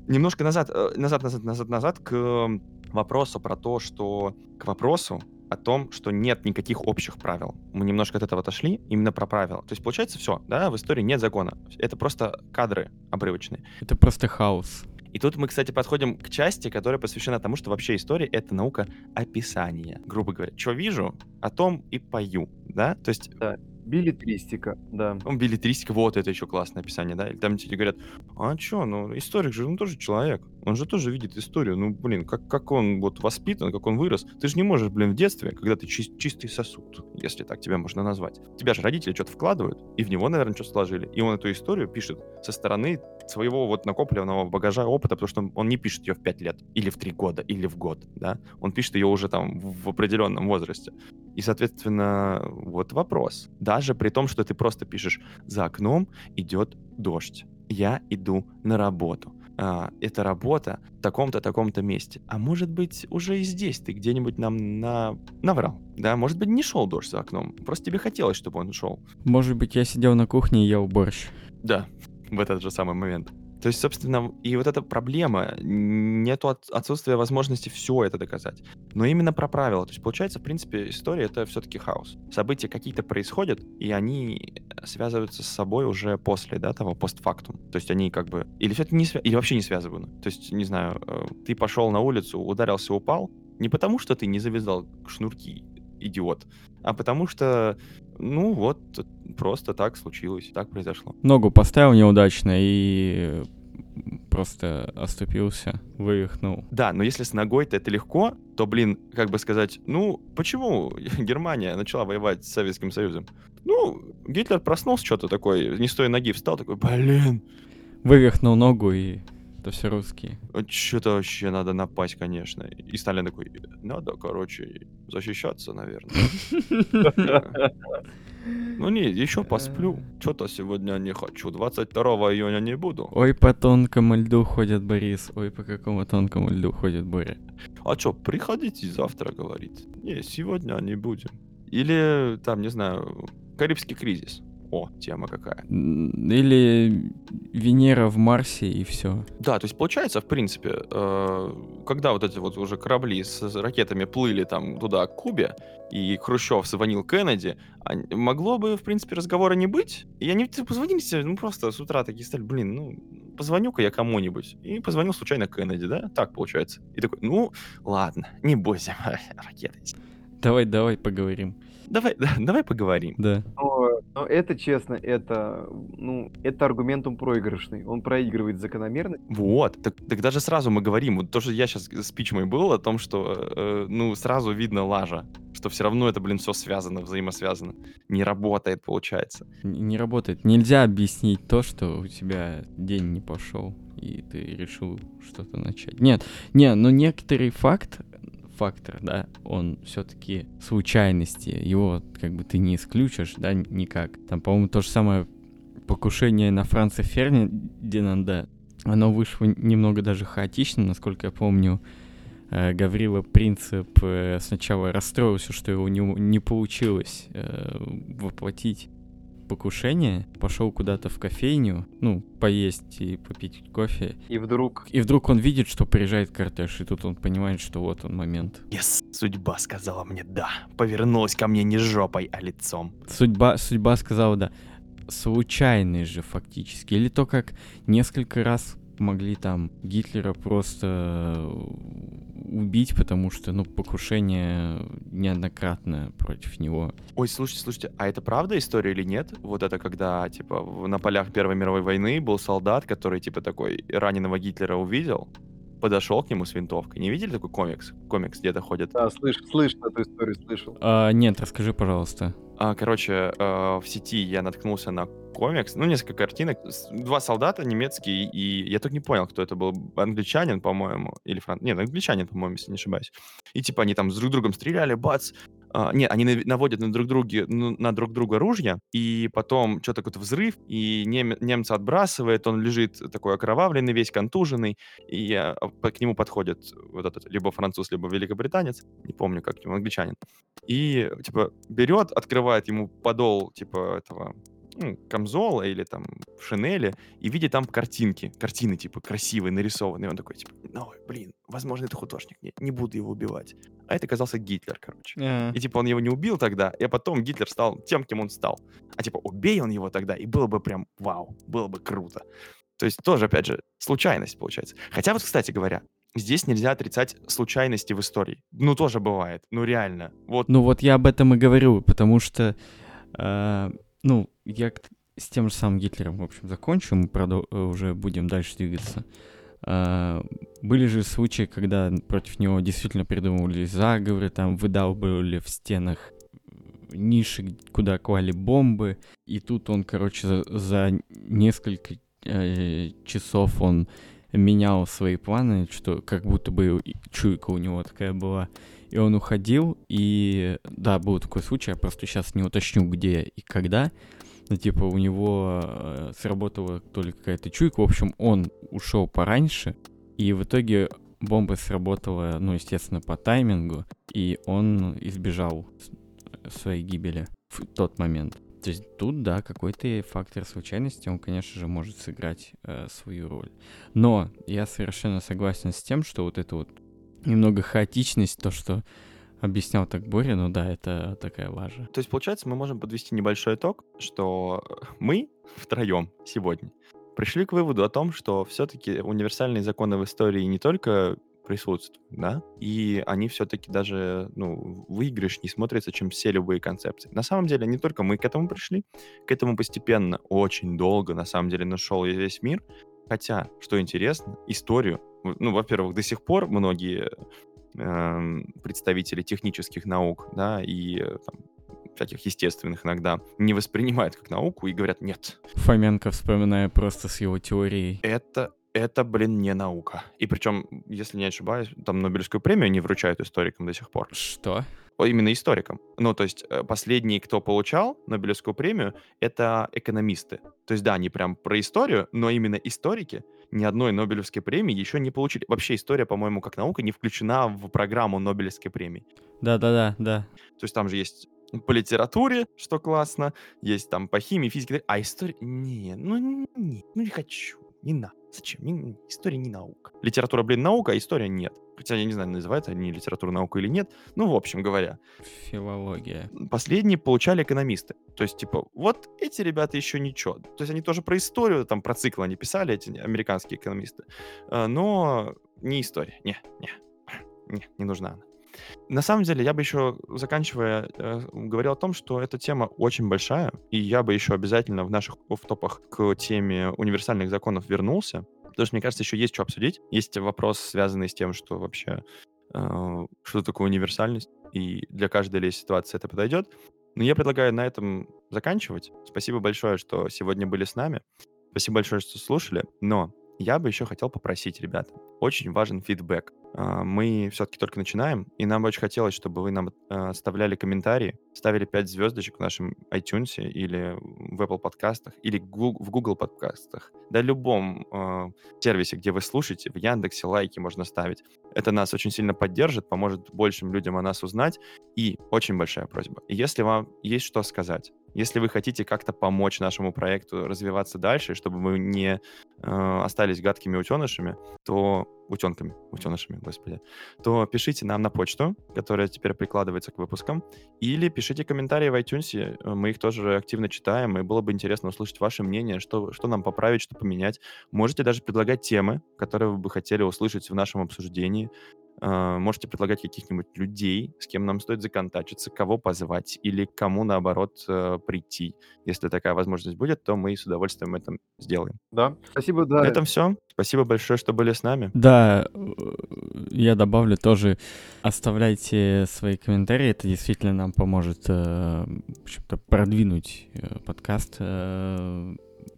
Немножко назад, э, назад, назад, назад, назад к вопросу про то, что... К вопросу о том, что нет никаких общих правил. Мы немножко от этого отошли, именно про правила. То есть, получается, все, да, в истории нет закона. Это просто кадры обрывочные. Это просто хаос. И тут мы, кстати, подходим к части, которая посвящена тому, что вообще история — это наука описания. Грубо говоря, что вижу, о том и пою, да? То есть Билетристика, да. ну, билетристика, вот это еще классное описание, да? Или там тебе говорят, а что, ну, историк же, он тоже человек, он же тоже видит историю, ну, блин, как, как он вот воспитан, как он вырос. Ты же не можешь, блин, в детстве, когда ты чис- чистый сосуд, если так тебя можно назвать. Тебя же родители что-то вкладывают, и в него, наверное, что-то сложили. И он эту историю пишет со стороны своего вот накопленного багажа опыта, потому что он, он не пишет ее в 5 лет, или в 3 года, или в год, да? Он пишет ее уже там в определенном возрасте. И, соответственно, вот вопрос. Даже при том, что ты просто пишешь «За окном идет дождь. Я иду на работу». А, это работа в таком-то, таком-то месте. А может быть, уже и здесь ты где-нибудь нам на... наврал. Да, может быть, не шел дождь за окном. Просто тебе хотелось, чтобы он шел. Может быть, я сидел на кухне и ел борщ. Да, в этот же самый момент. То есть, собственно, и вот эта проблема, нету от- отсутствия возможности все это доказать. Но именно про правила. То есть, получается, в принципе, история — это все-таки хаос. События какие-то происходят, и они связываются с собой уже после, да, того, постфактум. То есть они как бы... Или, всё-таки не свя- или вообще не связаны. То есть, не знаю, э, ты пошел на улицу, ударился, упал, не потому что ты не завязал шнурки, идиот, а потому что, ну вот, просто так случилось, так произошло. Ногу поставил неудачно и просто оступился, вывихнул. Да, но если с ногой-то это легко, то, блин, как бы сказать, ну, почему Германия начала воевать с Советским Союзом? Ну, Гитлер проснулся что-то такой, не с той ноги встал, такой, блин, Вывихнул ногу и... Это все русские. что-то вообще надо напасть, конечно. И Сталин такой, надо, короче, защищаться, наверное. Ну не, еще посплю. Что-то сегодня не хочу. 22 июня не буду. Ой, по тонкому льду ходит Борис. Ой, по какому тонкому льду ходит Боря. А что, приходите завтра, говорит. Не, сегодня не будем. Или, там, не знаю, Карибский кризис. О, тема какая. Или Венера в Марсе и все. Да, то есть получается, в принципе, э, когда вот эти вот уже корабли с ракетами плыли там туда, к Кубе, и Хрущев звонил Кеннеди, могло бы, в принципе, разговора не быть. И они типа, позвонили себе, ну просто с утра такие стали, блин, ну позвоню-ка я кому-нибудь. И позвонил случайно Кеннеди, да? Так получается. И такой, ну ладно, не бойся, ракеты. Давай, давай поговорим. Давай, да, давай поговорим. Да. Но, но это честно, это, ну, это аргументум проигрышный. Он проигрывает закономерно. Вот, так, так даже сразу мы говорим, вот то, что я сейчас спич мой был о том, что, э, ну, сразу видно лажа, что все равно это, блин, все связано, взаимосвязано. Не работает, получается. Не работает. Нельзя объяснить то, что у тебя день не пошел, и ты решил что-то начать. Нет, не, но некоторый факт, фактор, да, он все-таки случайности, его как бы ты не исключишь, да, никак. Там, по-моему, то же самое покушение на Франца Фердинанда, оно вышло немного даже хаотично, насколько я помню. Э, Гаврила Принцип э, сначала расстроился, что его не, не получилось э, воплотить покушение, пошел куда-то в кофейню, ну, поесть и попить кофе. И вдруг И вдруг он видит, что приезжает кортеж, и тут он понимает, что вот он момент. Yes, судьба сказала мне «да». Повернулась ко мне не жопой, а лицом. Судьба, судьба сказала, да, случайный же фактически. Или то, как несколько раз могли там Гитлера просто убить, потому что, ну, покушение неоднократно против него. Ой, слушайте, слушайте, а это правда история или нет? Вот это когда, типа, на полях Первой мировой войны был солдат, который, типа, такой раненого Гитлера увидел, подошел к нему с винтовкой. Не видели такой комикс? Комикс где-то ходит. да, слыш, слышно эту историю, слышал. А, нет, расскажи, пожалуйста. А, короче, э, в сети я наткнулся на комикс, ну, несколько картинок. Два солдата немецкие, и я только не понял, кто это был. Англичанин, по-моему, или франц... Нет, англичанин, по-моему, если не ошибаюсь. И типа они там с друг другом стреляли, бац. А, нет, они наводят на друг, друге, ну, на друг друга ружья, и потом что-то какой-то взрыв, и нем- немца отбрасывает, он лежит такой окровавленный, весь контуженный, и а, к нему подходит вот этот либо француз, либо великобританец, не помню, как его, англичанин, и, типа, берет, открывает ему подол, типа, этого, ну, камзола или там шинели, и видит там картинки, картины, типа, красивые, нарисованные. Он такой, типа, ну, блин, возможно, это художник, не, не буду его убивать. А это оказался Гитлер, короче. А, И, типа, он его не убил тогда, и потом Гитлер стал тем, кем он стал. А, типа, убей он его тогда, и было бы прям вау, было бы круто. То есть тоже, опять же, случайность получается. Хотя вот, кстати говоря, здесь нельзя отрицать случайности в истории. Ну, тоже бывает. Ну, реально. Вот Ну вот я об этом и говорю, потому что, э, ну, я с тем же самым Гитлером, в общем, закончу, мы продол- э, уже будем дальше двигаться. А, были же случаи, когда против него действительно придумывались заговоры, там выдалбывали в стенах ниши, куда клали бомбы, и тут он, короче, за, за несколько э, часов он менял свои планы, что как будто бы чуйка у него такая была. И он уходил, и да, был такой случай, я просто сейчас не уточню, где и когда. Но типа у него э, сработала то ли какая-то чуйка. В общем, он ушел пораньше, и в итоге бомба сработала, ну, естественно, по таймингу, и он избежал с- своей гибели в тот момент. То есть тут, да, какой-то фактор случайности, он, конечно же, может сыграть э, свою роль. Но я совершенно согласен с тем, что вот это вот немного хаотичность, то, что объяснял так Боря, ну да, это такая лажа. То есть, получается, мы можем подвести небольшой итог, что мы втроем сегодня пришли к выводу о том, что все-таки универсальные законы в истории не только присутствуют, да, и они все-таки даже, ну, выигрыш не смотрятся, чем все любые концепции. На самом деле, не только мы к этому пришли, к этому постепенно, очень долго, на самом деле, нашел весь мир. Хотя, что интересно, историю, ну, во-первых, до сих пор многие представители технических наук, да, и э, там, всяких естественных иногда не воспринимают как науку и говорят, нет, Фоменко, вспоминая просто с его теорией. это, это, блин, не наука. И причем, если не ошибаюсь, там Нобелевскую премию не вручают историкам до сих пор. Что? Именно историкам. Ну, то есть э, последние, кто получал Нобелевскую премию, это экономисты. То есть, да, они прям про историю, но именно историки ни одной Нобелевской премии еще не получили. Вообще история, по-моему, как наука не включена в программу Нобелевской премии. Да-да-да, да. То есть там же есть по литературе, что классно, есть там по химии, физике, а история... Не, ну не, ну не хочу, не надо. Зачем? Не- история не наука. Литература, блин, наука, а история нет. Хотя я не знаю, называют они литературу науку или нет. Ну, в общем говоря. Филология. Последние получали экономисты. То есть, типа, вот эти ребята еще ничего. То есть они тоже про историю, там, про цикл они писали, эти американские экономисты. Э, Но не история. Не, не, не, не нужна она. На самом деле, я бы еще, заканчивая, э, говорил о том, что эта тема очень большая, и я бы еще обязательно в наших топах к теме универсальных законов вернулся, потому что, мне кажется, еще есть что обсудить. Есть вопрос, связанный с тем, что вообще, э, что такое универсальность, и для каждой ли ситуации это подойдет. Но я предлагаю на этом заканчивать. Спасибо большое, что сегодня были с нами. Спасибо большое, что слушали. Но я бы еще хотел попросить, ребята, очень важен фидбэк. А, Мы все-таки только начинаем, и нам бы очень хотелось, чтобы вы нам э, оставляли комментарии, ставили 5 звездочек в нашем iTunes или в Apple подкастах, или в Google подкастах, да любом э, сервисе, где вы слушаете, в Яндексе лайки можно ставить. Это нас очень сильно поддержит, поможет большим людям о нас узнать. И очень большая просьба, если вам есть что сказать, если вы хотите как-то помочь нашему проекту развиваться дальше, чтобы мы не э, остались гадкими утенышами, то утенками, утенышами, господи, то пишите нам на почту, которая теперь прикладывается к выпускам, или пишите комментарии в iTunes, э, мы их тоже активно читаем, и было бы интересно услышать ваше мнение, что, что нам поправить, что поменять. Можете даже предлагать темы, которые вы бы хотели услышать в нашем обсуждении. Э, Можете предлагать каких-нибудь людей, с кем нам стоит законтачиться, кого позвать или к кому, наоборот, э, прийти. Если такая возможность будет, то мы с удовольствием это сделаем. Да. Спасибо, На да. этом все. Спасибо большое, что были с нами. Да, я добавлю тоже, оставляйте свои комментарии, это действительно нам поможет э, продвинуть э, подкаст. Э,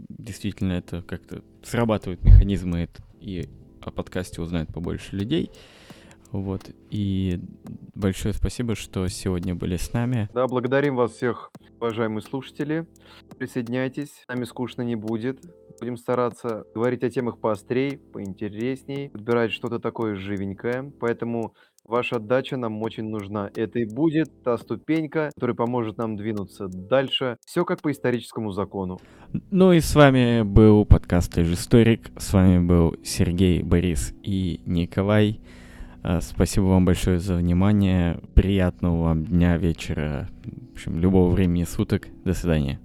Действительно, это как-то срабатывают механизмы, это- и о подкасте узнает побольше людей. Вот, и большое спасибо, что сегодня были с нами. Да, благодарим вас всех, уважаемые слушатели. Присоединяйтесь, с нами скучно не будет. Будем стараться говорить о темах поострей, поинтересней, подбирать что-то такое живенькое. Поэтому ваша отдача нам очень нужна. Это и будет та ступенька, которая поможет нам двинуться дальше. Все как по историческому закону. Ну и с вами был подкаст Историк. С вами был Сергей, Борис и Николай. А, Спасибо вам большое за внимание. Приятного вам дня, вечера, в общем, любого времени суток. До свидания.